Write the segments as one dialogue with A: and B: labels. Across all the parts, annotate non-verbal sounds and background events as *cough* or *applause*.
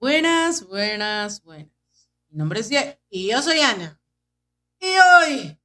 A: Buenas, buenas, buenas. Mi nombre es Die
B: Y yo soy Ana.
A: y hoy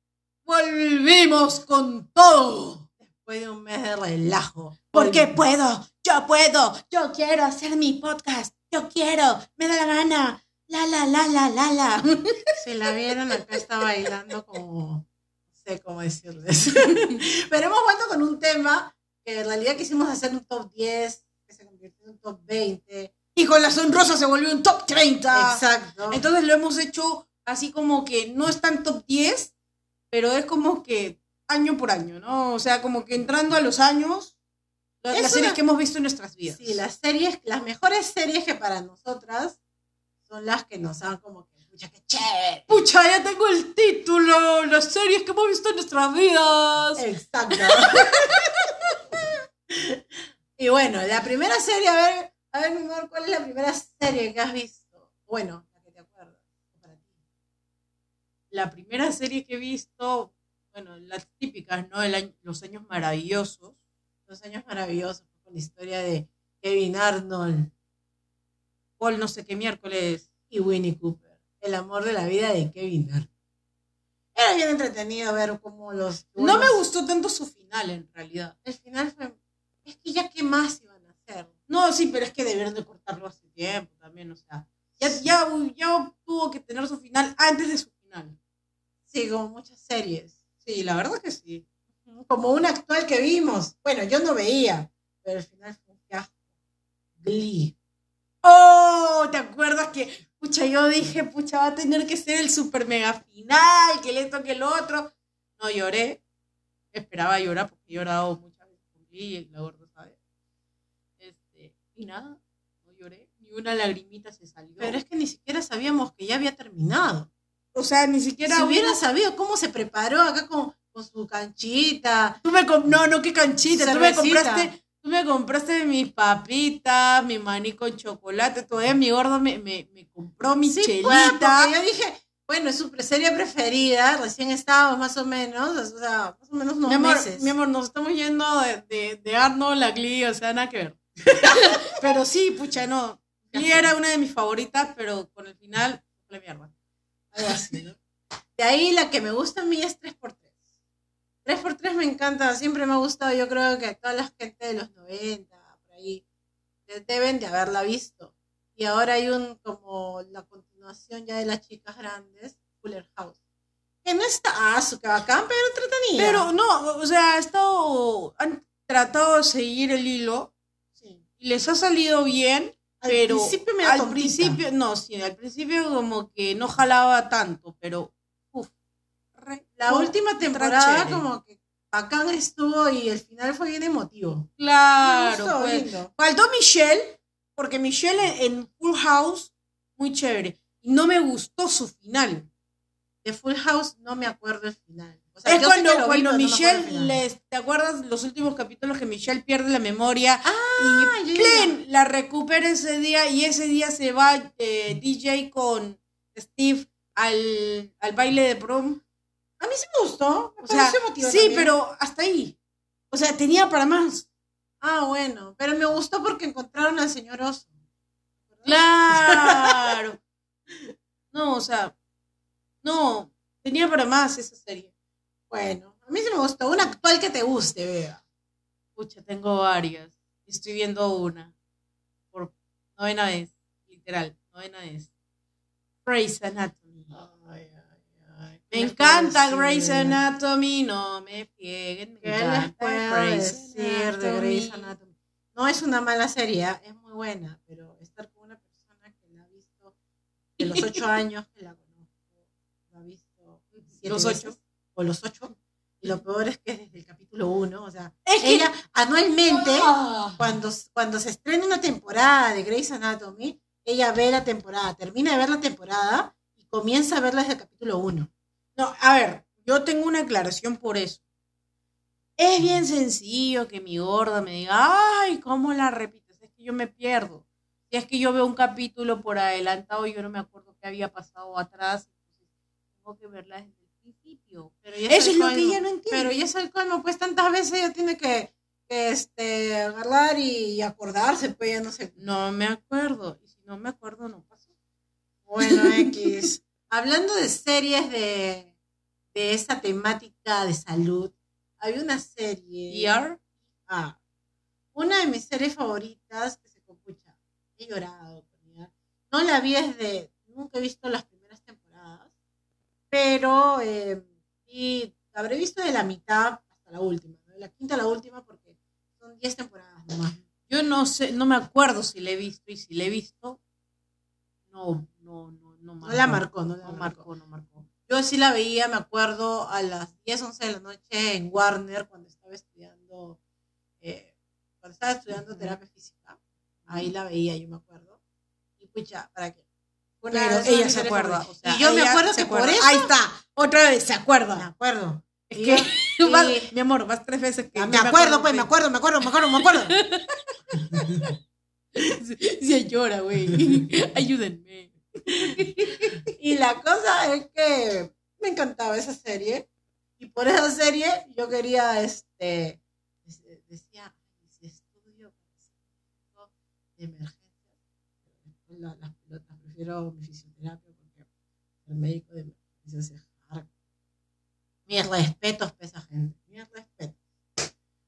A: volvimos con todo.
B: Después de un mes de relajo.
A: Porque puedo, yo puedo, yo quiero hacer mi podcast, yo quiero, me da la gana. La, la, la, la, la, la. *laughs*
B: Si la vieron, acá está bailando como. No sé cómo decirles. *laughs* Pero hemos vuelto con un tema que en realidad quisimos hacer un top 10, que se convirtió en un top 20.
A: Y con la sonrosa se volvió un top 30.
B: Exacto.
A: Entonces lo hemos hecho así como que no es tan top 10, pero es como que año por año, ¿no? O sea, como que entrando a los años, las, las series
B: una-
A: que hemos visto en nuestras vidas.
B: Sí, las series, las mejores series que para nosotras son las que nos han como que, pucha, qué chévere.
A: Pucha, ya tengo el título, las series que hemos visto en nuestras vidas.
B: Exacto. *laughs* y bueno, la primera serie, a ver, a ver, mi amor, ¿cuál es la primera serie que has visto? Bueno, la que te acuerdas. Para ti.
A: La primera serie que he visto, bueno, las típicas, ¿no? El año- los años maravillosos.
B: Los años maravillosos con la historia de Kevin Arnold
A: Paul no sé qué miércoles.
B: y Winnie Cooper. El amor de la vida de Kevin Arnold. Era bien entretenido ver cómo los...
A: No me gustó tanto su final, en realidad.
B: El final fue... Es que ya qué más iban a hacer.
A: No, sí, pero es que debieron de cortarlo hace tiempo también, o sea. Ya, ya, ya tuvo que tener su final antes de su final.
B: Sí, como muchas series.
A: Sí, la verdad que sí.
B: Como una actual que vimos. Bueno, yo no veía, pero al final fue un fiasco. Glee.
A: Oh, ¿te acuerdas que, pucha, yo dije, pucha, va a tener que ser el super mega final, que esto, que el otro? No lloré. Esperaba llorar porque he llorado muchas veces con Glee y la. Este, y nada, no lloré. Ni una lagrimita se salió.
B: Pero es que ni siquiera sabíamos que ya había terminado.
A: o sea, ni siquiera
B: Si hubiera sabido cómo se preparó acá con, con su canchita.
A: Tú me com- no, no, qué canchita. Tú me compraste, tú me compraste mis papitas, mi maní con chocolate. Todavía mi gordo me, me, me compró mi
B: Sí,
A: chelita.
B: pues, porque yo dije, bueno, es su serie preferida. Recién estábamos más o menos, o sea, más o menos unos
A: mi amor,
B: meses.
A: mi amor, nos estamos yendo de, de, de Arnold a Glee, o sea, nada que ver. *laughs* pero sí, pucha, no. Glee era una de mis favoritas, pero con el final, la mierda.
B: Algo así, ¿no? De ahí la que me gusta a mí es 3x3. 3x3 me encanta, siempre me ha gustado. Yo creo que toda la gente de los 90, por ahí, de- deben de haberla visto. Y ahora hay un, como la continuación ya de las chicas grandes, Fuller House. Que no está, ah, su que bacán, pero entretenida.
A: Pero no, o sea, ha estado, han tratado de seguir el hilo les ha salido bien,
B: Al
A: pero
B: principio me
A: al principio, no, sí, al principio como que no jalaba tanto, pero uf, re-
B: La última temporada como que bacán estuvo y el final fue bien emotivo.
A: Claro,
B: gustó,
A: pues. Faltó Michelle, porque Michelle en, en Full House, muy chévere. Y no me gustó su final.
B: De Full House no me acuerdo el final. O sea,
A: es cuando,
B: vi,
A: cuando
B: no
A: Michelle, les, ¿te acuerdas los últimos capítulos que Michelle pierde la memoria?
B: Ah,
A: y ¡plin! la recupera ese día y ese día se va eh, DJ con Steve al, al baile de prom.
B: A mí sí me gustó. Me
A: O sea, sí,
B: también.
A: pero hasta ahí. O sea, tenía para más.
B: Ah, bueno. Pero me gustó porque encontraron al señor Oso.
A: Claro. *laughs* No, o sea, no, tenía para más esa serie.
B: Bueno, a mí sí me gustó. Una actual que te guste, vea.
A: Pucha, tengo varias. Estoy viendo una. Por novena vez. Literal, novena vez. Grey's Anatomy.
B: Ay, ay, ay.
A: Me encanta Grey's Anatomy, no me pieguen. Me
B: ¿Qué les puedo decir de Grey's Anatomy? No es una mala serie, ¿ah? es muy buena, pero estar con una persona que la ha visto de los ocho *laughs* años que la conozco, la ha visto siete
A: Los
B: veces,
A: ocho.
B: O los ocho, y lo peor es que es desde el capítulo uno, o sea,
A: Es que-
B: ella anualmente, cuando, cuando se estrena una temporada de Grey's Anatomy, ella ve la temporada, termina de ver la temporada y comienza a verla desde el capítulo uno.
A: No, a ver, yo tengo una aclaración por eso. Es bien sencillo que mi gorda me diga, ay, ¿cómo la repites? Es que yo me pierdo. Si es que yo veo un capítulo por adelantado y yo no me acuerdo qué había pasado atrás, entonces tengo que verla desde el principio.
B: Pero ya
A: Eso es lo que ella no entiende.
B: Pero ya es el colmo, pues tantas veces ella tiene que, este, agarrar y acordarse, pues ya no sé.
A: No me acuerdo. Y si no me acuerdo, no pasó.
B: Bueno, X. *laughs* Hablando de series de, de esa temática de salud, hay una serie.
A: ER.
B: Ah, una de mis series favoritas que se compucha. He llorado. No la vi desde. Nunca he visto las. Pero eh, y habré visto de la mitad hasta la última. ¿no? De la quinta a la última porque son 10 temporadas nomás.
A: Yo no sé, no me acuerdo si la he visto. Y si la he visto, no, no, no, no
B: No la marcó, no la
A: No
B: marcó.
A: marcó, no marcó.
B: Yo sí la veía, me acuerdo, a las 10, 11 de la noche en Warner cuando estaba estudiando, eh, cuando estaba estudiando terapia física. Ahí la veía, yo me acuerdo. Y pucha, ¿para qué? Una-
A: Pero ella se acuerda.
B: favoritas.
A: o sea,
B: y yo me acuerdo
A: se
B: que por
A: acuerda.
B: eso.
A: Ahí está. Otra vez, se
B: Me
A: acuerda.
B: acuerdo.
A: Es que,
B: yo- *laughs*
A: vas-
B: y-
A: mi amor, vas tres veces que.
B: Ah, me acuerdo, pues, me acuerdo, me acuerdo, me acuerdo, me acuerdo. *laughs*
A: Sí, llora, güey. *laughs* Ayúdenme.
B: Y la cosa es que me encantaba esa serie. Y por esa serie yo quería, este, decía, "Ay, si estudio de emergencia, la- prefiero mi fisioterapia porque el médico de emergencia es hardcore. Mis respetos para esa gente, mis respetos.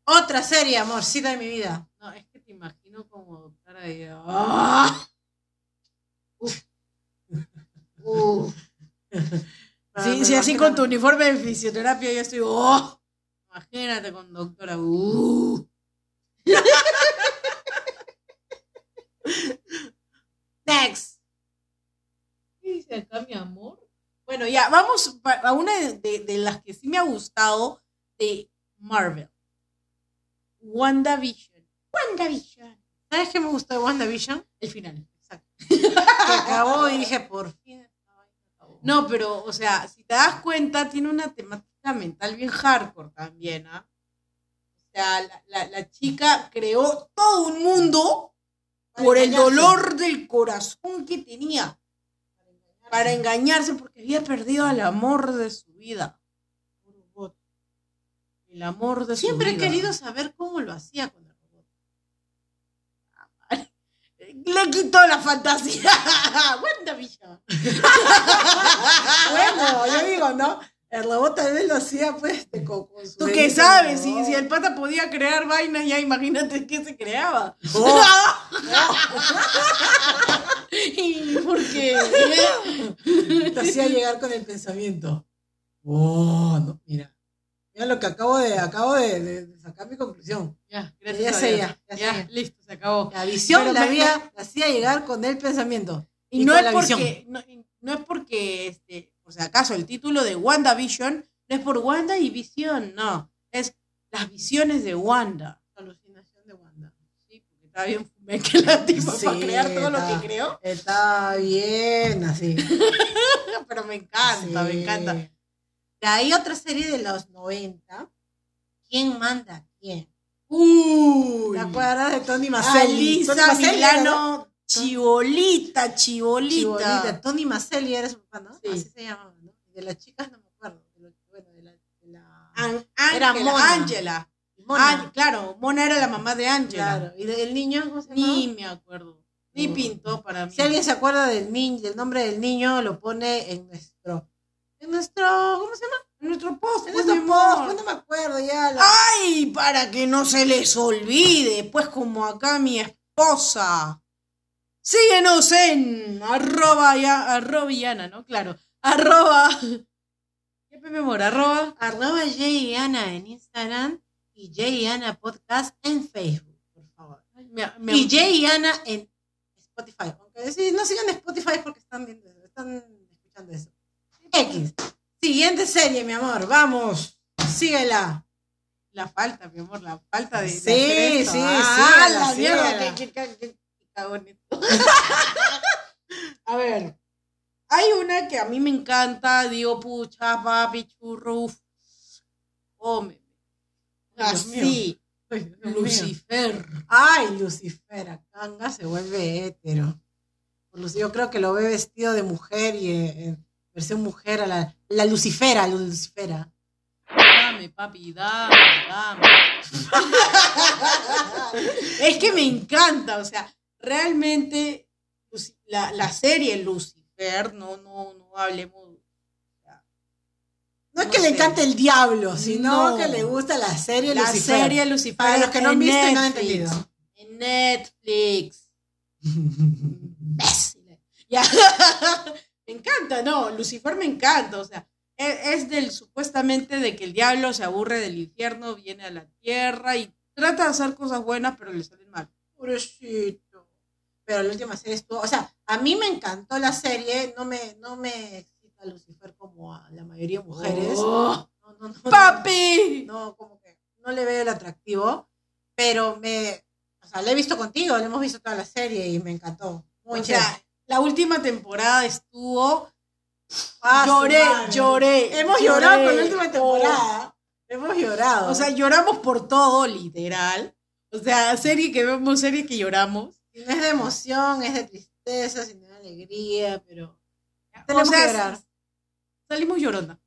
B: Otra serie, amorcita de mi vida.
A: No, es que te imagino como doctora de. ¡Ah!
B: Uh. *laughs*
A: Sí, sí, así con tu uniforme de fisioterapia yo estoy. ¡Oh! Imagínate con doctora. ¡Uh! *laughs*
B: Next.
A: ¿Qué dice acá, mi amor? Bueno, ya, vamos a una de, de- de las que sí me ha gustado de Marvel. WandaVision. WandaVision.
B: ¿Sabes qué me gustó de WandaVision?
A: El final, exacto.
B: Que acabó y dije, por fin.
A: No, pero, o sea, si te das cuenta, tiene una temática mental bien hardcore también, ¿ah? O sea, la, la- la chica creó todo un mundo por el dolor del corazón que tenía. Para engañarse porque había perdido el amor de su vida. El amor de
B: Siempre
A: su
B: he
A: vida.
B: querido saber cómo lo hacía con el robot.
A: Le quitó la fantasía. *laughs* WandaVision. *laughs*
B: bueno, yo digo, ¿no? El robot tal vez lo hacía, pues, de su
A: ¿Tú qué sabes? Si, si el pata podía crear vainas, ya imagínate qué se creaba.
B: Oh, *laughs*
A: ¿Y *laughs* por qué?
B: te hacía llegar con el pensamiento. Oh, no, mira. Mira lo que acabo de, acabo de, de- de sacar mi conclusión.
A: Ya,
B: Ya
A: gracias. a
B: sé, ya, ya
A: Ya, listo, se acabó.
B: La visión
A: Pero
B: la,
A: me-
B: había, la hacía llegar con el pensamiento.
A: Y,
B: Y
A: no es porque, no, no es porque, este, por si acaso, el título de WandaVision no es por Wanda y Visión, no. Es las visiones de Wanda.
B: Alucinación de Wanda.
A: Sí, porque está bien fumé que la tipa
B: Sí,
A: para crear todo lo que creó.
B: Está bien, así. *laughs*
A: Pero me encanta, me encanta.
B: De ahí otra serie de los 90. ¿Quién manda a quién?
A: Uy.
B: ¿Te acuerdas de Tony Maselli? ¿no?
A: Milano, chibolita, chibolita.
B: Chibolita. Tony Maselli era su papá, ¿no?
A: Sí.
B: Así se llamaba, ¿no? De las chicas no me acuerdo. bueno, de la... De la
A: An-
B: Era
A: Ángela,
B: Mona.
A: Ángel- claro, Mona era la mamá de Ángela.
B: Claro. ¿Y del niño? ¿Cómo se?
A: Ni me acuerdo. Ni pintó para mí.
B: Si alguien se acuerda del niño, del nombre del niño, lo pone en nuestro... En nuestro... ¿Cómo se llama?
A: En nuestro post,
B: En
A: pues,
B: nuestro post. Pues no me acuerdo ya. la-
A: Ay, para que no se les olvide, pues como acá mi esposa. Síguenos en arroba ya, arroba Yana, ¿no? Claro. Arroba. *laughs* ¿Qué Pepe Mora? Arroba.
B: Arroba Jay y Ana en Instagram y Jay y Ana Podcast en Facebook, por favor.
A: Ay, me- me-
B: Y Jay y Ana en Spotify. Aunque sí, no sigan Spotify porque están viendo eso, están escuchando eso. X. Siguiente serie, mi amor. Vamos. Síguela.
A: La falta, mi amor, la falta de. de
B: Sí,
A: hacer esto.
B: sí,
A: ah, la mierda. *laughs* A ver, hay una que a mí me encanta, digo, pucha, papi, churro, uf. Así,
B: Ay.
A: Lucifer.
B: Ay, Lucifer, Kanga se vuelve hétero. Yo creo que lo ve vestido de mujer y eh, en versión mujer a la, la Lucifera, la Lucifera.
A: Dame, papi, dame, dame. *laughs* es que me encanta, o sea, realmente Luci- la, la serie Lucifer, no, no, no hablemos.
B: No es que le encante el diablo, sino
A: No.
B: que le gusta la serie
A: La
B: Lucifer.
A: serie Lucifer.
B: Para los que no han visto y no han entendido.
A: En Netflix. *laughs* Ya. *laughs* me encanta, no, Lucifer me encanta, o sea, e- es del supuestamente de que el diablo se aburre del infierno, viene a la tierra y trata de hacer cosas buenas, pero le salen mal.
B: Pobrecito. Pero la última serie estuvo, o sea, a mí me encantó la serie, no me, no me excita Lucifer como a la mayoría de mujeres.
A: Oh,
B: No, no, no,
A: ¡Papi!
B: No, como que no le veo el atractivo, pero me, o sea, la he visto contigo, la hemos visto toda la serie y me encantó. Muy
A: o
B: chévere.
A: sea, la última temporada estuvo.
B: Ah,
A: lloré, lloré.
B: Hemos
A: lloré.
B: llorado con la última
A: Oh.
B: temporada. Hemos llorado.
A: O sea, lloramos por todo, literal. O sea, serie que vemos, serie que lloramos.
B: si no es de emoción, es de tristeza, si no es de alegría, pero
A: O
B: tenemos
A: sea,
B: que llorar.
A: salimos llorando.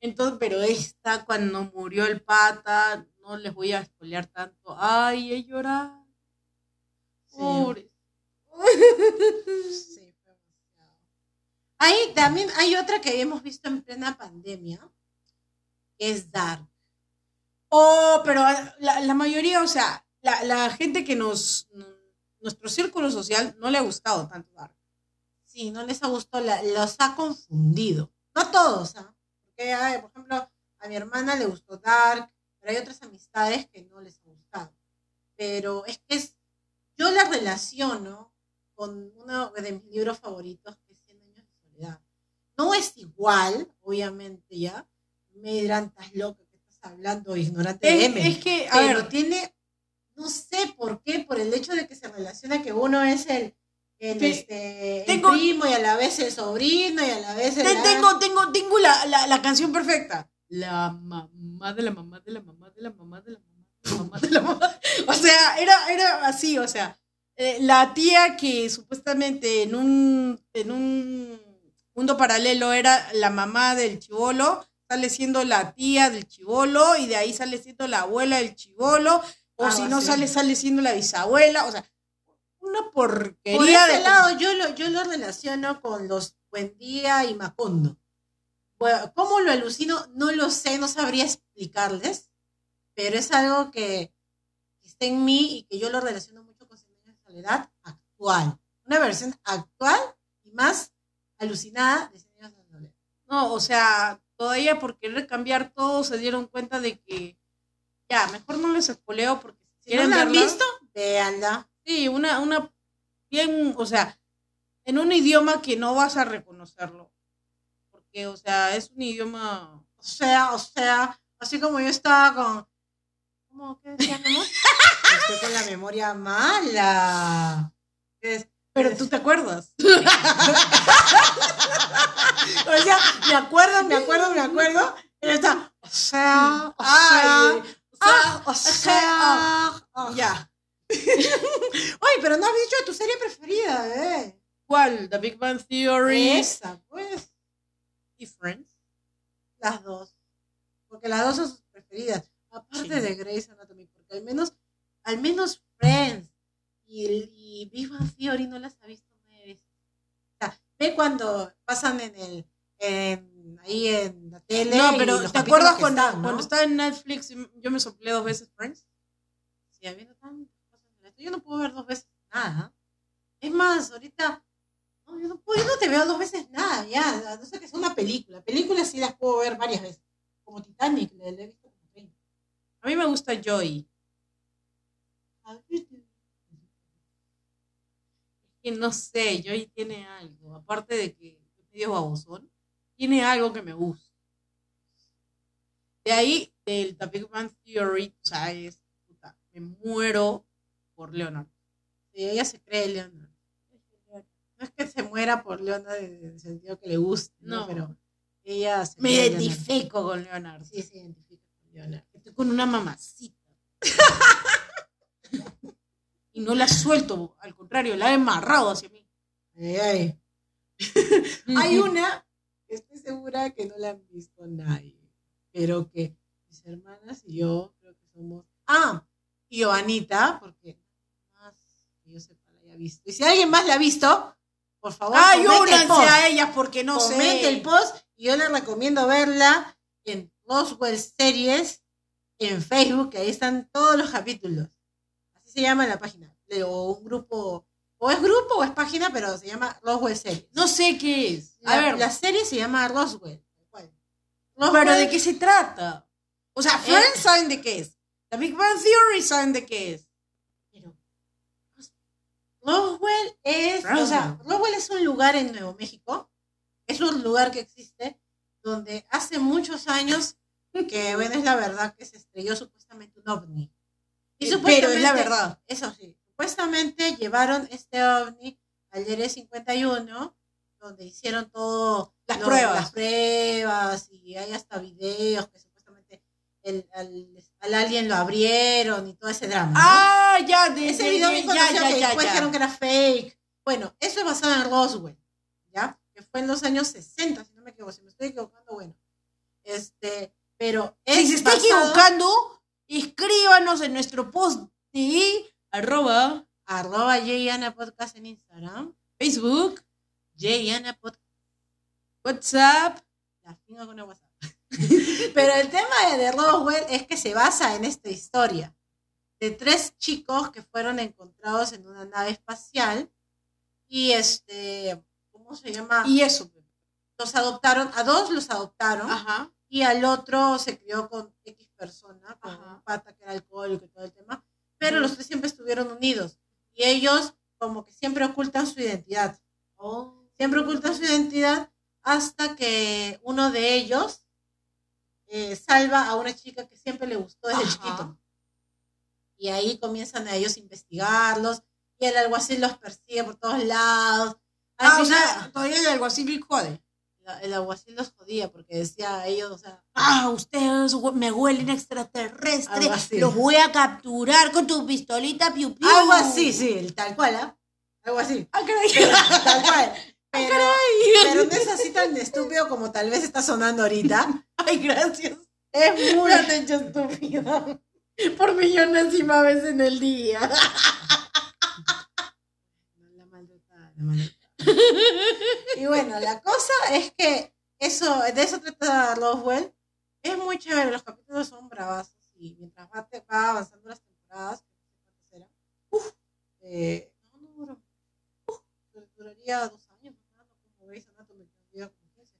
A: Entonces, pero esta, cuando murió el pata, no les voy a spoilear tanto. Ay, he llorado.
B: Sí.
A: Pobre.
B: Sí. Ahí también hay otra que hemos visto en plena pandemia, que es Dark.
A: Oh, pero la, la mayoría, o sea, la, la gente que nos. Nuestro círculo social no le ha gustado tanto Dark.
B: Sí, no les ha gustado, la- los ha confundido. No a todos, ¿ah? Porque, ay, por ejemplo, a mi hermana le gustó Dark, pero hay otras amistades que no les ha gustado. Pero es que es, yo la relaciono con uno de mis libros favoritos, que es Cien años de soledad. No es igual, obviamente, ya. Me dirán, estás loca, que estás hablando, ignorante de
A: Es,
B: M.
A: es que, a
B: pero
A: ver,
B: tiene, no sé por qué, por el hecho de que se relaciona que uno es el, el,
A: Te-
B: este, el primo y a la vez el sobrino y a la vez el...
A: te- tengo, tengo, tengo la, la, la canción perfecta. La mamá de la mamá de la mamá de la mamá de la mamá de la mamá de la mamá. O sea, era, era así, o sea, eh, la tía que supuestamente en un, en un mundo paralelo era la mamá del chivolo, sale siendo la tía del chivolo y de ahí sale siendo la abuela del chivolo, o si no sale, sale siendo la bisabuela, o sea, una porquería
B: Por ese
A: de...
B: lado yo lo, yo lo relaciono con los Buendía y Macondo. Bueno, ¿Cómo lo alucino? No lo sé, no sabría explicarles, pero es algo que está en mí y que yo lo relaciono mucho con años de soledad actual. Una versión actual y más alucinada de soledad.
A: No, o sea, todavía por querer cambiar todo se dieron cuenta de que ya, mejor no les espoleo porque si
B: Si no
A: quieren
B: la han visto, véanla.
A: Sí, una, una bien, o sea, en un idioma que no vas a reconocerlo. Porque, o sea, es un idioma.
B: O sea, o sea, así como yo estaba con. ¿Cómo? ¿Qué decía, mi amor? Estoy con la memoria mala. Es-
A: Pero tú te acuerdas. *laughs*
B: O sea, me acuerdo, me acuerdo, me acuerdo. Pero está. O sea, o sea. O
A: o sea. *laughs*
B: Oye, pero no has dicho tu serie preferida, ¿eh?
A: ¿Cuál? The Big Bang Theory
B: Esa, pues.
A: y Friends.
B: Las dos. Porque las dos son sus preferidas. Aparte
A: Sí.
B: de Grey's Anatomy, porque al menos, al menos Friends y, y Big Bang Theory no las ha visto nueve veces. O sea, ve cuando pasan en el, en, ahí en la tele.
A: No, pero ¿te acuerdas cuando,
B: están, ¿no?
A: cuando estaba en Netflix yo me soplé dos veces Friends?
B: Sí, habiendo en esto, yo no puedo ver dos veces nada. Es más, ahorita, no, yo, no puedo, yo no te veo dos veces nada, ya, no sé que sea una película. Películas sí las puedo ver varias veces, como Titanic, la la he visto como 30.
A: A mí me gusta Joy. que no sé, Joy tiene algo, aparte de que es medio babosón, tiene algo que me gusta. De ahí, del The Big Bang Theory, o sea, es, puta, me muero por Leonard.
B: Sí, ella se cree Leonard. No es que se muera por Leonard en el sentido que le guste, ¿no?
A: No.
B: Pero ella se
A: Me identifico con Leonard.
B: Sí, se identifica con Leonard.
A: Estoy con una mamacita. y no la suelto, al contrario, la he amarrado hacia mí.
B: Ay, ay. *laughs* Hay una que estoy segura que no la han visto nadie, pero que mis hermanas y yo, creo que somos. Ah, y Joanita, porque que yo sepa la haya visto. Y si alguien más la ha visto, por favor,
A: Ay,
B: comente el
A: únanse
B: post.
A: a ellas porque no
B: comente
A: sé.
B: el post y yo les recomiendo verla en Roswell Series en Facebook, que ahí están todos los capítulos. Así se llama la página. O un grupo, o es grupo o es página, pero se llama Roswell Series.
A: No sé qué es. A
B: La,
A: ver,
B: la serie se llama Roswell. cual.
A: pero
B: Roswell-
A: ¿de qué se trata? O sea, Friends saben de qué es. La Big Bang Theory saben de qué es.
B: Roswell es, o sea, Roswell es un lugar en Nuevo México, es un lugar que existe donde hace muchos años que, bueno, es la verdad que se estrelló supuestamente un ovni. Y
A: pero es la verdad.
B: Eso sí, supuestamente llevaron este ovni al Área 51, donde hicieron todo
A: Las pruebas.
B: las pruebas y hay hasta videos que supuestamente el, al, al alien lo abrieron y todo ese drama. ¿no?
A: Ah, ya, de
B: Ese
A: de-
B: video
A: de-
B: bien
A: ya, ya,
B: que
A: ya,
B: después dijeron que era fake. Bueno, eso es basado en Roswell, ¿ya? Que fue en los años 60, si no me equivoco. Si me estoy equivocando, bueno. Este, pero es
A: Si se está
B: basado-
A: equivocando, escríbanos en nuestro post de arroba
B: Arroba Jana Podcast en Instagram.
A: Facebook,
B: Jana Podcast.
A: WhatsApp.
B: La finga con el WhatsApp. *laughs* Pero el tema de Roswell es que se basa en esta historia de tres chicos que fueron encontrados en una nave espacial y este, ¿cómo se llama?
A: Y eso.
B: los adoptaron, a dos los adoptaron
A: Ajá.
B: y al otro se crió con X persona, con
A: Ajá.
B: un pata que era alcohólico y todo el tema, pero los tres siempre estuvieron unidos y ellos como que siempre ocultan su identidad, siempre ocultan su identidad hasta que uno de ellos eh, salva a una chica que siempre le gustó desde
A: Ajá.
B: chiquito. Y ahí comienzan a ellos a investigarlos y el alguacil los persigue por todos lados. Al
A: Ah, o
B: final-
A: sea, todavía el alguacil jode.
B: el alguacil los jodía porque decía a ellos, o sea,
A: Ah, ustedes me huelen extraterrestre. Los voy a capturar con tu pistolita piu piu.
B: algo así, sí, el tal cual, ¿ah? Algo así.
A: Ah.
B: Tal cual. Pero, pero no es así tan estúpido como tal vez está sonando ahorita. *laughs*
A: Ay, gracias.
B: Es muy...
A: Hecho estúpida. Por millonésima vez en el día. *laughs*
B: La maldita, la maldita. Y bueno, la cosa es que eso, de eso trata Roswell. Es muy chévere, los capítulos son bravazos y mientras va, avanzando las temporadas, no uf, eh, no, no uf, duraría dos años, ¿no? como Grey's Anatomy, que dura como 15.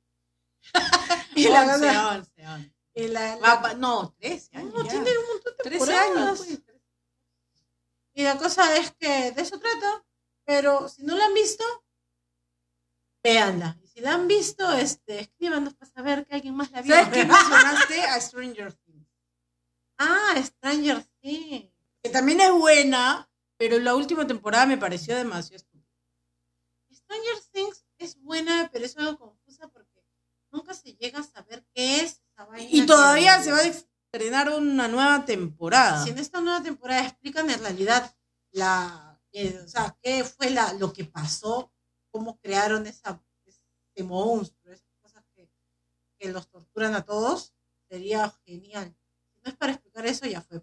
B: Y la y
A: pa- no, 13 años.
B: no,
A: ya.
B: tiene un montón de
A: 13
B: temporadas.
A: años. pues.
B: Y la cosa es que de eso trata, pero si no la han visto, véanla. Y si la han visto, este, escríbanos para saber que alguien más la vio.
A: ¿Sabes qué *laughs* mencionaste? A Stranger Things.
B: ah, Stranger Things.
A: Que también es buena, pero la última temporada me pareció demasiado estúpida.
B: Stranger Things es buena, pero es algo confusa porque nunca se llega a saber qué es esa vaina.
A: Se va a estrenar una nueva temporada.
B: Si en esta nueva temporada explican en realidad la, eh, o sea, qué fue la, lo que pasó, cómo crearon esa, ese monstruo, esas cosas que, que los torturan a todos, sería genial. Si no es para explicar eso, ya fue.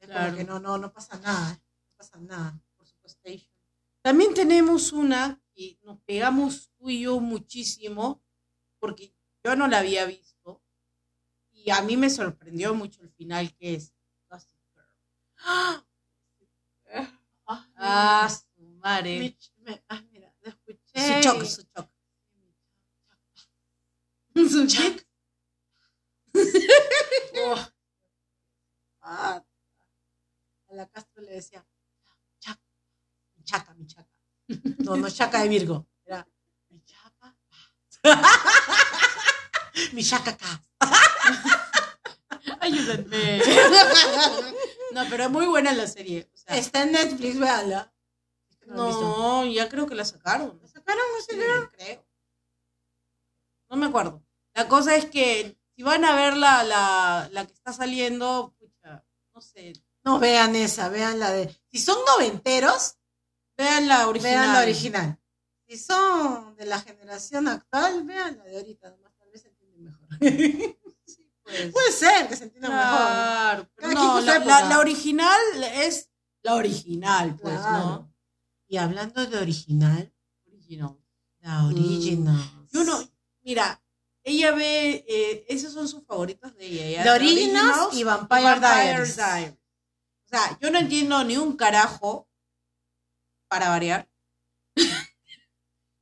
B: Es
A: Claro.
B: que no, no, no pasa nada, no pasa nada, por supuesto.
A: También tenemos una que nos pegamos tú y yo muchísimo, porque yo no la había visto, y a mí me sorprendió mucho el final, que es Gossip Girl. Ah, su madre.
B: Ch- me- ah, mira, lo escuché.
A: Su choc, su choc.
B: Su chic. Oh. Ah. A la Castro le decía, chaca, mi chaca, mi chaca. No, no chaca de Virgo. Era mi chaca. *laughs* mi acá. *laughs*
A: Ayúdenme. *laughs* no, pero es muy buena la serie. o sea,
B: Está en Netflix, que no la
A: ya creo que la sacaron.
B: ¿La sacaron? No sé,
A: Sí,
B: creo.
A: creo. No me acuerdo. La cosa es que si van a ver la, la, la que está saliendo, pucha, no sé,
B: No vean esa, vean la de. Si son noventeros,
A: vean la original.
B: vean la original. Si son de la generación actual, vean la de ahorita, mejor. pues. *laughs* Puede ser que se entienda
A: Claro,
B: Cada
A: no,
B: su
A: la,
B: época.
A: la- la original es la original, pues,
B: Claro.
A: ¿no?
B: Y hablando de original,
A: Original.
B: la original.
A: Yo no, mira, ella ve, eh, esos son sus favoritos de ella. ¿ya?
B: The Originals
A: Originals
B: y Vampire, Diaries.
A: Diaries. O sea, yo no entiendo ni un carajo para variar.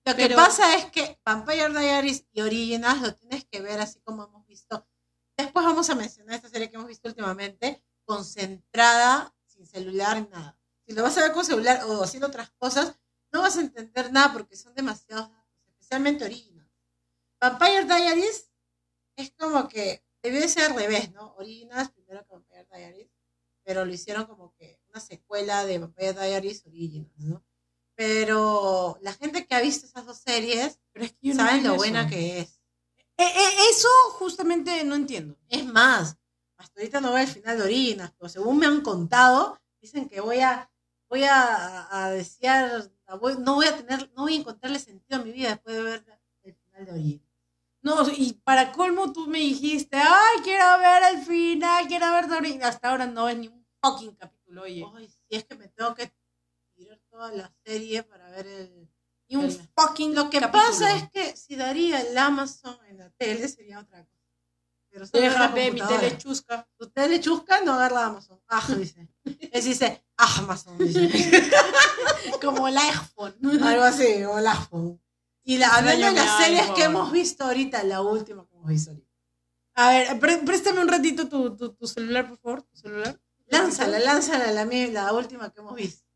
B: Lo que pasa es que Vampire Diaries y Originals lo tienes que ver así como hemos visto. Después vamos a mencionar esta serie que hemos visto últimamente, concentrada, sin celular, nada. Si lo vas a ver con celular o haciendo otras cosas, no vas a entender nada porque son demasiados datos, especialmente Originals. Vampire Diaries es como que debió de ser al revés, ¿no? Originals primero que Vampire Diaries, pero lo hicieron como que una secuela de Vampire Diaries Originals, ¿no? Pero la gente que ha visto esas dos series
A: Pero es que no entiendo
B: lo buena
A: eso.
B: que es.
A: Eh, eh, eso justamente no entiendo.
B: Es más, hasta ahorita no veo el final de Originals, pero según me han contado, dicen que voy a, voy a, a desear, a voy- no voy a tener, no voy a encontrarle sentido a mi vida después de ver el final de Originals.
A: No, y para colmo tú me dijiste, ay, quiero ver el final, quiero ver Dory. Hasta ahora no ves ni un fucking capítulo, oye.
B: Ay, si es que me tengo que tirar toda la serie para ver el...
A: Ni un
B: el-
A: fucking
B: Lo que
A: capítulo.
B: pasa es que si daría el Amazon en la tele sería otra cosa. Pero solo la
A: Déjame mi tele chusca.
B: Tu tele chusca no agarra Amazon. Ah, dice. *laughs* Él dice Amazon, dice. *laughs*
A: Como el iPhone.
B: Algo así, o el iPhone. Y la, hablando de las series que hemos visto ahorita, la última que hemos visto ahorita.
A: A ver, pré- préstame un ratito tu, tu, tu celular, por favor. Tu celular.
B: Lánzala, lánzala, la, mía- la última que hemos visto.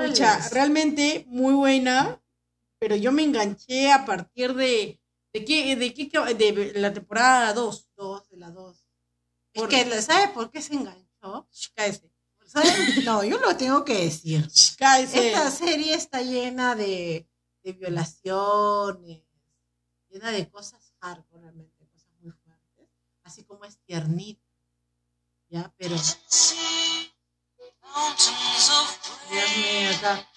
B: ¿Cuál
A: Pucha,
B: es?
A: realmente muy buena, pero yo me enganché a partir de. ¿De qué? ¿De qué? De la temporada 2.
B: Dos de las dos. Es
A: Por-
B: que, ¿sabes por qué se enganchó?
A: KS.
B: ¿Sabes? No, yo lo tengo que decir.
A: KS.
B: Esta serie está llena de, de violaciones, llena de cosas hardcore, realmente, cosas muy fuertes, así como es tiernita. ¿Ya? Pero. Dios mío, acá.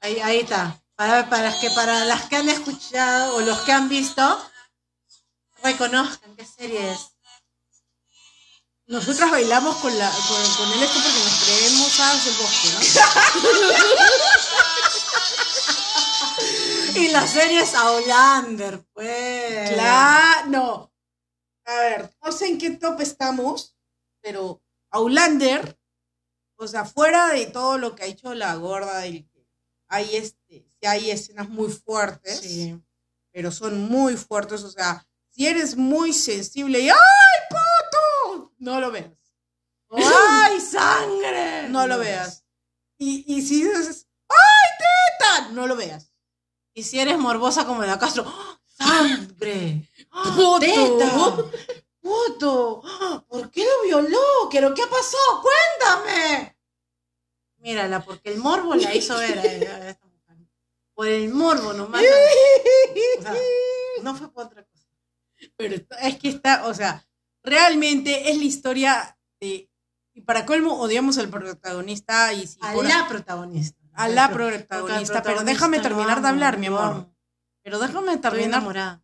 B: Ahí, ahí está. Para, para, que, para las que han escuchado o los que han visto, reconozcan qué serie es.
A: Nosotras bailamos con, la, con, con el esto porque nos creemos hadas del bosque, ¿no? *laughs*
B: Y la serie es Outlander, pues.
A: Claro, no. A ver, no sé en qué top estamos, pero Aulander, o sea, fuera de todo lo que ha hecho la gorda, que hay este, hay escenas muy fuertes,
B: Sí.
A: pero son muy fuertes, o sea, si eres muy sensible y ¡ay, puto! No lo veas. *laughs*
B: ¡Ay, sangre!
A: No lo veas. Y, y si dices ¡ay, teta! No lo veas.
B: Y si eres morbosa como la Castro, ¡ah! ¡sangre! *laughs* ¡Ah,
A: Puto.
B: teta! ¡Puto! ¿Por qué lo violó? ¿Pero qué pasó? ¡Cuéntame! Mírala, porque el morbo la hizo ver a esta mujer. Por el morbo nomás. O sea, no fue por otra cosa.
A: Pero es que está, o sea, realmente es la historia de. Y para colmo, odiamos al protagonista y si
B: A
A: por-
B: la protagonista.
A: a la protagonista. Pero déjame terminar de hablar, mi amor.
B: amo.
A: Pero déjame terminar.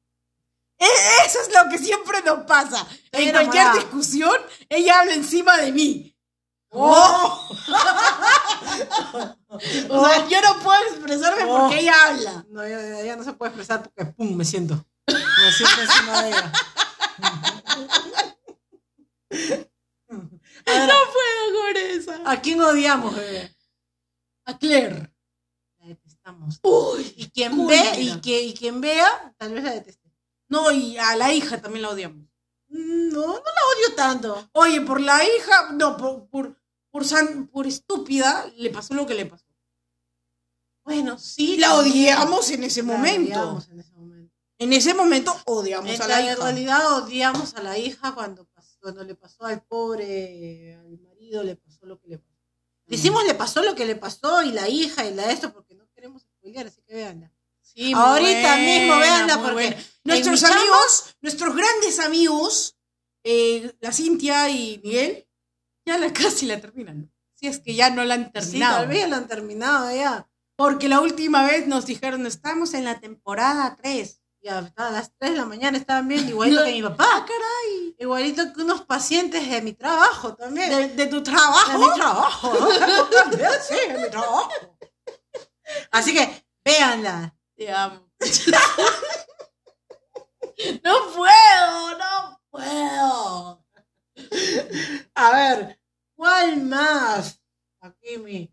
B: Enamorada.
A: Eso es lo que siempre nos pasa.
B: Estoy
A: en cualquier discusión, ella habla encima de mí.
B: ¡Oh! *laughs*
A: O sea, yo no puedo expresarme
B: Oh.
A: porque ella habla.
B: No, ya no se puede expresar porque pum, me siento. Me *laughs* siento encima de ella. Ahora,
A: No puedo con esa.
B: ¿A quién odiamos, bebé?
A: A Claire.
B: La detestamos.
A: Uy.
B: Y quien ve, y, que, y quien vea, tal vez la deteste.
A: No, y a la hija también la odiamos.
B: Mm, No, no la odio tanto.
A: Oye, por la hija, no, por, por, por, san- por estúpida, le pasó lo que le pasó.
B: Bueno, sí.
A: La odiamos en ese
B: La
A: momento.
B: odiamos en ese momento.
A: En ese momento odiamos
B: En,
A: a
B: la-
A: la
B: en
A: hija.
B: realidad odiamos a la hija cuando, pasó- cuando le pasó al pobre, al marido, le pasó lo que le pasó. Decimos le pasó lo que le pasó y la hija y la esto porque no queremos spoilear, así que véanla.
A: Sí,
B: Ahorita mismo véanla
A: muy
B: porque
A: buena. Nuestros amigos, nuestros grandes amigos, eh, la Cintia y Miguel, ya la *laughs* casi la terminan. Si es que ya no la han
B: Sí,
A: terminado.
B: tal vez la han terminado ya.
A: Porque la última vez nos dijeron, estamos en la temporada 3.
B: Y a, las 3 de la mañana estaban bien, *laughs* igualito que mi papá.
A: ¡Ah, caray!
B: Igualito que unos pacientes de mi trabajo también.
A: ¿De, de tu
B: De
A: trabajo?
B: mi trabajo. ¿no? *laughs* sí, de mi trabajo. Así que, véanla.
A: Te amo. *laughs* no puedo, no puedo.
B: A ver, ¿cuál más? Aquí mi,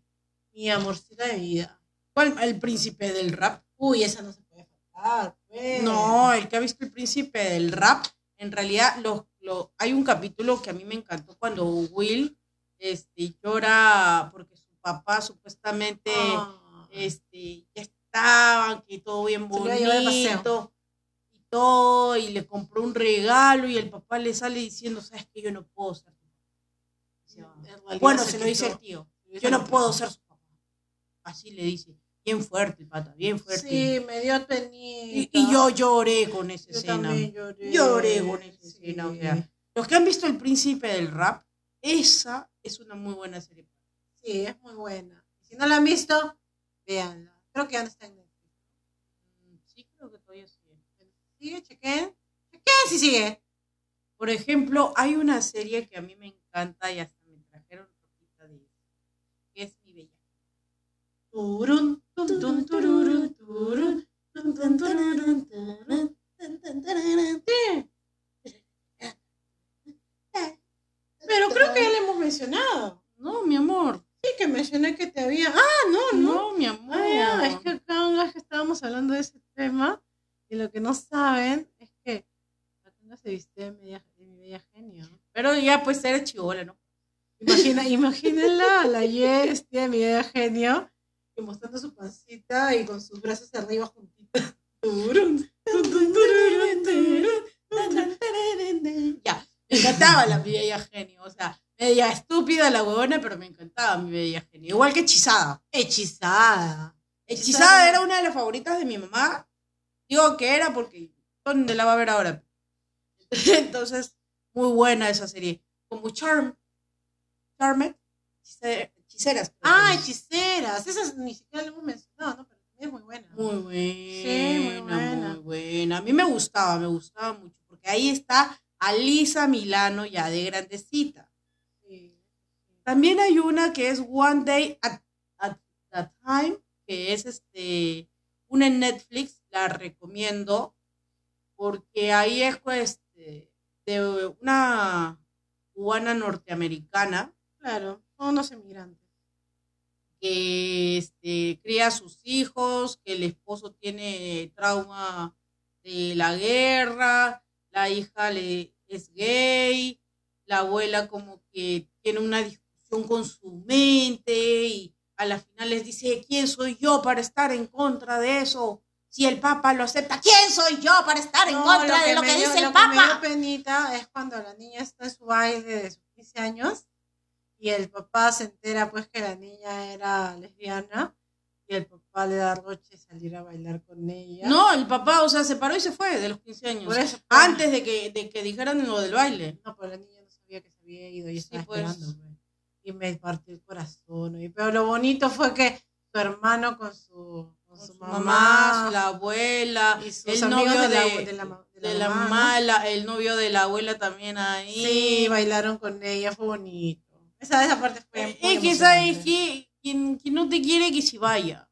B: mi amorcita de vida.
A: ¿Cuál? El príncipe del rap.
B: Uy, esa no se puede faltar. pues.
A: No, el que ha visto el príncipe del rap, en realidad lo, lo- hay un capítulo que a mí me encantó cuando Will este, llora porque su papá supuestamente
B: Ah.
A: este, ya estaban, que todo bien bonito y todo, y le compró un regalo y el papá le sale diciendo, sabes que yo no puedo ser tu papá. Bueno,
B: se
A: se lo dice el tío, yo no puedo ser su papá. Así le dice, bien fuerte pata, bien fuerte.
B: Sí, me dio
A: y,
B: penita.
A: y yo lloré con esa
B: Yo
A: escena.
B: también lloré.
A: Lloré con esa
B: Sí.
A: escena, o sea, Los que han visto El Príncipe del Rap, esa es una muy buena serie.
B: Sí, es muy buena. Si no la han visto, véanla. Creo que ya no está en Netflix.
A: Mm, Sí, creo que todavía sí.
B: ¿Sigue? ¿Chequen? ¿Chequen si sigue?
A: Por ejemplo, hay una serie que a mí me encanta y hasta me trajeron ropita de ella, que es Mi Bella.
B: Turun, tum, turun, tum, tum, tururun, turun, tum, tum, tururun. Sí. Pero creo que ya le hemos mencionado.
A: No, mi amor.
B: Sí, que mencioné que te había. Ah, no, no.
A: No, mi amor.
B: Ah, ya, es que acá es que estábamos hablando de ese tema y lo que no saben es que Acá se viste de, media, de mi bella genio.
A: Ya pues eres chivola, ¿no?
B: Imagina, *laughs* imagínenla a la Yes, tía mi bella genio, mostrando su pancita y con sus brazos arriba tururun.
A: Ya, me encantaba la Bella Genio. O sea, media estúpida la huevona, pero me encantaba Mi Bella Genio. Igual que Hechizada.
B: Hechizada.
A: Hechizada era una de las favoritas de mi mamá. Digo que era porque ¿dónde la va a ver ahora? *laughs* Entonces, muy buena esa serie. Como Charm. Charmed. Hechice- Hechiceras.
B: Ah, hechiceras. Esas ni siquiera lo hemos mencionado, ¿no? Pero también es muy buena.
A: Muy buena,
B: Sí, muy buena.
A: muy buena. A mí me gustaba, me gustaba mucho. Porque ahí está Alisa Milano ya de grandecita.
B: Sí.
A: También hay una que es One Day at, at a Time, que es este una en Netflix, la recomiendo, porque ahí es pues, este, de una cubana norteamericana
B: Claro, son unos emigrantes.
A: que este, cría a sus hijos, que el esposo tiene trauma de la guerra, la hija le, es gay, la abuela como que tiene una discusión con su mente y a la final les dice, ¿quién soy yo para estar en contra de eso? Si el Papa lo acepta, ¿quién soy yo para estar en
B: No,
A: contra de lo que
B: dio-
A: dice el
B: lo que me dio
A: Papa?
B: penita es cuando la niña está en su baile de sus 15 años y el papá se entera pues que la niña era lesbiana y el papá le da roche salir a bailar con ella.
A: No, el papá, o sea, se paró y se fue de los 15 años.
B: Por eso, pues.
A: Antes de que, de que dijeran lo del baile.
B: No, pero la niña no sabía que se había ido y estaba
A: Sí, pues.
B: esperando. pues. Y me partió el corazón. y- Pero lo bonito fue que su hermano con su, con su mamá,
A: mamá, la abuela,
B: y sus
A: el novio
B: de la,
A: de,
B: de la, de la
A: la
B: mamá,
A: la- el novio de la abuela también ahí.
B: Sí, bailaron con ella, fue bonito. Esa, esa parte fue.
A: Eh, Es que sabes que quien, quien no te quiere que se vaya.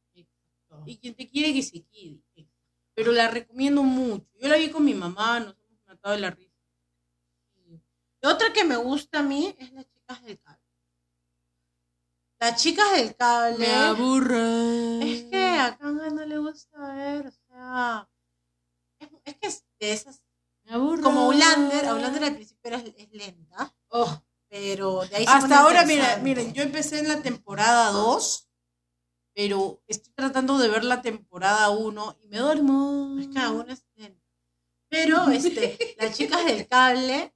A: Y quien te quiere que se quede. Pero la recomiendo mucho. Yo la vi con mi mamá, nos hemos matado de la risa.
B: Y Otra que me gusta a mí es las chicas del cable. Las chicas del cable.
A: Me aburre.
B: Es que a Kanga no le gusta ver, o sea. Es, es que es de esas.
A: Me aburre.
B: Como Ulander, Ulander al principio era, es lenta,
A: Oh,
B: pero de ahí se
A: Hasta ahora, mira, miren, yo empecé en la temporada 2, pero estoy tratando de ver la temporada 1 y me duermo.
B: Es que uno es lento. Pero este, *laughs* las chicas del cable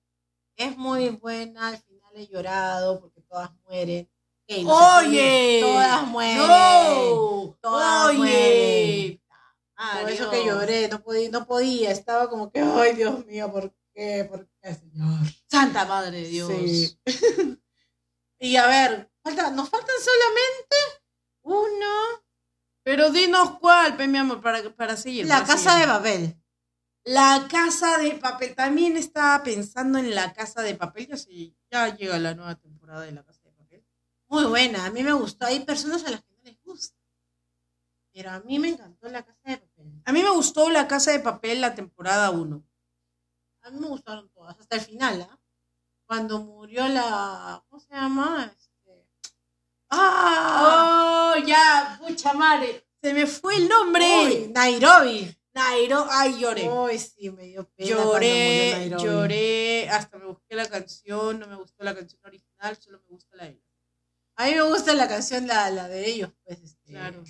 B: es muy buena, al final he llorado porque todas mueren.
A: Oye,
B: todas mueren.
A: No,
B: Todas
A: oye.
B: Por eso que lloré, no podía, no podía, estaba como que, ay Dios mío, ¿por qué? ¿Por qué, señor?
A: Santa madre de Dios.
B: Sí. *laughs* y a ver, falta, nos faltan solamente uno,
A: Pero dinos cuál, pe, mi amor, para, para seguir.
B: la
A: para
B: casa
A: seguir.
B: de Babel.
A: La casa de papel. También estaba pensando en la casa de papel. Ya, sé, ya llega la nueva temporada de la casa.
B: Muy buena, a mí me gustó. Hay personas a las que no les gusta. Pero a mí me encantó la casa de papel.
A: A mí me gustó la casa de papel la temporada 1.
B: A mí me gustaron todas, hasta el final, ¿ah? Cuando murió la. ¿Cómo se llama? Este... ¡Ah!
A: ¡Oh, ya! ¡Pucha madre! Se me fue el nombre.
B: Nairobi.
A: Nairo. ¡Ay, lloré!
B: Uy, sí, me dio pena.
A: Lloré,
B: Nairobi.
A: lloré. Hasta me busqué la canción. No me gustó la canción original, solo me gusta la de.
B: A mí me gusta la canción, la, la de ellos, pues. Este,
A: Claro.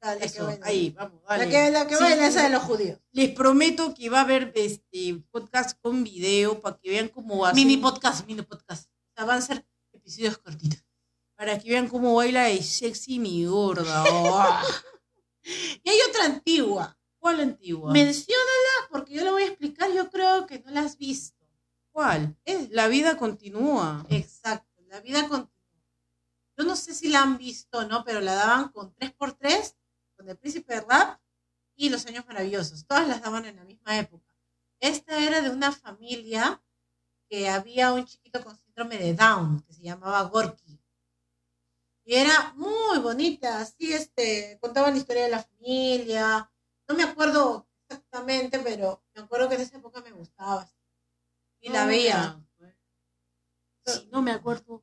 B: La, la que
A: Eso,
B: baila.
A: ahí, vamos, dale.
B: La que, la que
A: Sí,
B: baila, esa de los judíos.
A: Les prometo que va a haber este podcast con video para que vean cómo va a
B: Mini podcast, mini podcast. O sea, van a ser episodios cortitos.
A: Para que vean cómo baila de sexy mi gorda. Oh. *laughs*
B: Y hay otra antigua.
A: ¿Cuál antigua?
B: Menciónala porque yo lo voy a explicar. Yo creo que no la has visto.
A: ¿Cuál?
B: Es
A: La vida continúa.
B: exacto. La vida continúa. Yo no sé si la han visto o no, pero la daban con 3x3, con el príncipe de rap y los años maravillosos. Todas las daban en la misma época. Esta era de una familia que había un chiquito con síndrome de Down que se llamaba Gorky. Y era muy bonita, así este, contaban la historia de la familia. No me acuerdo exactamente, pero me acuerdo que en esa época me gustaba. Y la
A: No,
B: veía.
A: mira, Si no me acuerdo.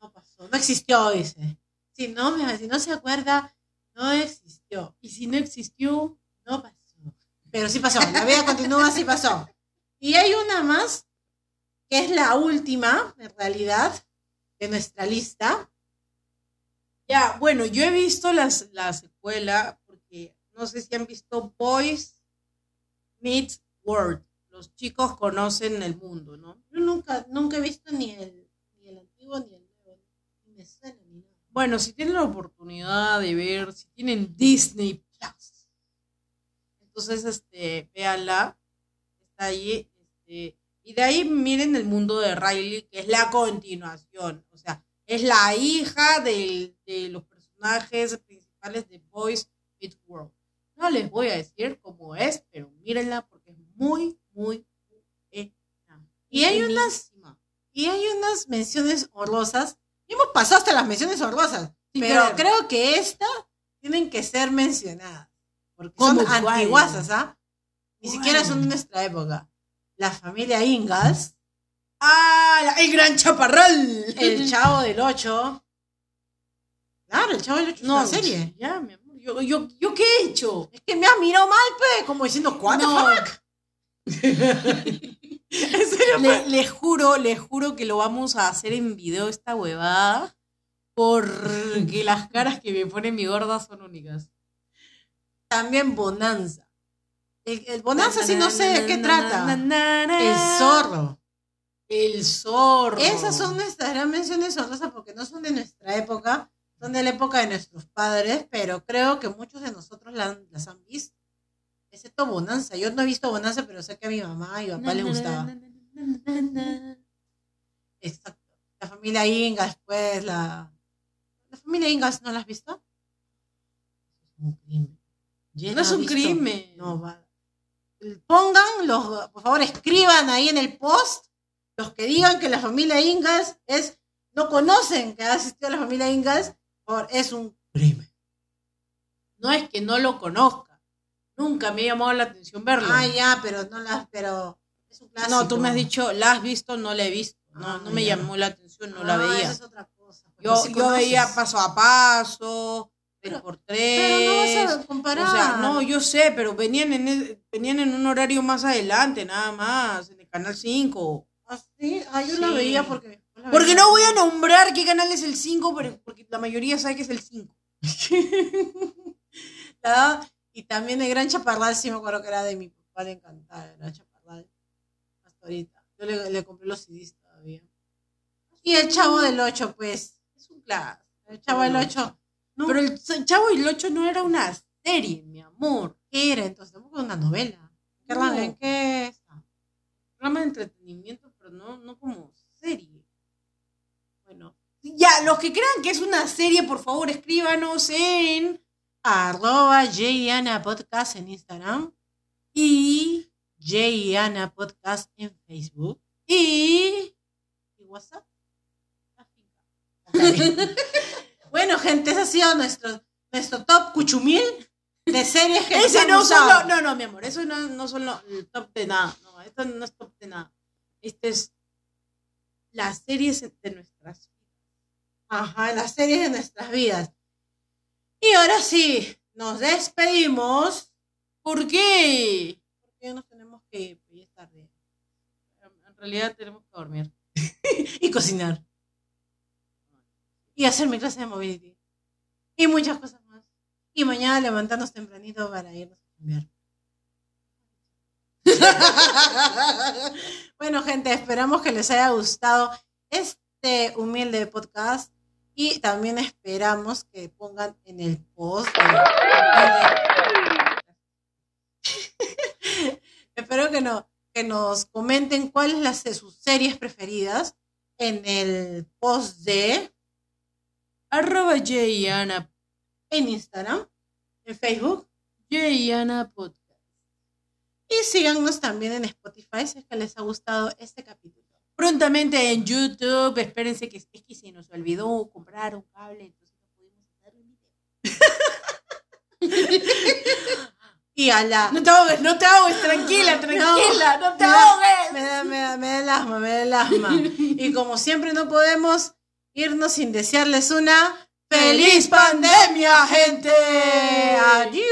B: No pasó, no existió, dice. Si no, si no se acuerda, no existió,
A: Y si no existió,
B: no pasó. Pero sí pasó, la vida continúa, sí pasó. Y hay una más, que es la última, en realidad, de nuestra lista.
A: Ya, bueno, yo he visto las, la secuela porque no sé si han visto Boys Meets World. Los chicos conocen el mundo, ¿no?
B: Yo nunca, nunca he visto ni el, ni el antiguo ni el
A: Bueno, si tienen la oportunidad de ver, si tienen Disney Plus, entonces, este, véanla, está ahí, este, y de ahí miren el mundo de Riley, que es la continuación, o sea, es la hija del- de los personajes principales de Boys Meets World. No les voy a decir cómo es, pero mírenla porque es muy, muy buena.
B: Y hay unas-. Y hay unas menciones honrosas. Y hemos pasado hasta las menciones.
A: Sin
B: pero
A: querer.
B: creo que estas tienen que ser mencionadas. Porque
A: ¿Cómo
B: son
A: cuál?
B: antiguasas, ¿ah? Ni
A: ¿Cuál?
B: siquiera son de nuestra época. La familia Ingalls,
A: ¡Ah! ¡El gran chaparral!
B: El Chavo del Ocho. Claro, El Chavo del Ocho
A: No,
B: es una serie.
A: Ya, mi amor. Yo, yo, ¿Yo qué he hecho?
B: Es que me has mirado mal, pues, como diciendo, ¿cuál
A: No. *laughs* *laughs*
B: serio?
A: Le- les juro, les juro que lo vamos a hacer en video esta huevada. Porque las caras que me pone mi gorda son únicas.
B: También Bonanza. El, el Bonanza sí no sé de qué trata. El zorro.
A: El zorro.
B: Esas son nuestras gran menciones honrosas porque no son de nuestra época, son de la época de nuestros padres, pero creo que muchos de nosotros las han visto. Excepto Bonanza. Yo no he visto Bonanza, pero sé que a mi mamá y papá le gustaba. Exacto. La familia Ingalls, pues, la... ¿La familia Ingalls no la has visto? Es un crimen. Yo
A: No es un
B: visto.
A: crimen.
B: No, va. Pongan, los, por favor, escriban ahí en el post los que digan que la familia Ingalls es, no conocen que ha asistido a la familia Ingalls, por es un crimen.
A: No es que no lo conozca. Nunca me ha llamado la atención verlo.
B: Ah, ya, pero no las, pero es un clásico.
A: no, tú me has dicho, ¿la has visto? No la he visto. No,
B: Ah,
A: no me
B: ya.
A: llamó la atención, no la
B: Ah,
A: veía.
B: esa es otra cosa.
A: Yo,
B: sí
A: yo veía paso a paso,
B: Pero-
A: por
B: Pero
A: tres.
B: no vas a comparar.
A: O sea, no, yo sé, pero venían en, el- venían en un horario más adelante, nada más, en el canal 5.
B: ¿Ah, sí? Ah, yo la veía porque... la
A: Porque
B: veía.
A: no voy a nombrar qué canal es el 5, pero- porque la mayoría sabe que es el 5. *laughs* *laughs*
B: Y también el Gran Chaparral, sí me acuerdo que era de mi papá, le encantaba el Gran Chaparral. Hasta ahorita. Yo le, le compré los CDs todavía. Y el Chavo del 8, pues.
A: Es un clásico.
B: El Chavo del 8. No,
A: Pero el Chavo y el 8 no era una serie, mi amor.
B: ¿qué era entonces? Tampoco una novela. ¿Qué
A: No.
B: rango? ¿En qué está?
A: Programa de entretenimiento, pero no, no como serie. Bueno. Ya, los que crean que es una serie, por favor, escríbanos en
B: Arroba Jdiana Podcast en Instagram.
A: y
B: Ana Podcast en Facebook y, y WhatsApp. *laughs* Bueno, gente, ese ha sido nuestro, nuestro top cuchumil de series que
A: Ese no solo, no, no, mi amor, eso no, no solo el top de nada, no, esto no es top de nada. Esto es las series de nuestras vidas.
B: Ajá, las series de nuestras vidas. Y ahora sí, nos despedimos.
A: ¿Por qué?
B: Porque nos tenemos que ir, tarde.
A: En realidad tenemos que dormir. *laughs*
B: Y cocinar. Y hacer mi clase de mobility. Y muchas cosas más. Y mañana levantarnos tempranito para irnos a cambiar. *laughs* bueno, gente, esperamos que les haya gustado este humilde podcast. Y también esperamos que pongan en el post. *laughs* Espero que, no, que nos comenten cuáles las de sus series preferidas en el post de
A: Arroba Jay y Ana,
B: en Instagram, en Facebook
A: Jay y Ana Podcast.
B: y síganos también en Spotify si es que les ha gustado este capítulo.
A: Prontamente en YouTube, espérense que es que se nos olvidó comprar un cable, entonces no pudimos hacer un video. *laughs*
B: Y a la
A: No te ahogues, no te ahogues, tranquila, tranquila, no, te
B: me da-
A: ahogues.
B: Me da, me, da, me da el asma, me da el asma. *laughs* Y como siempre no podemos irnos sin desearles una feliz pandemia, gente. Adiós.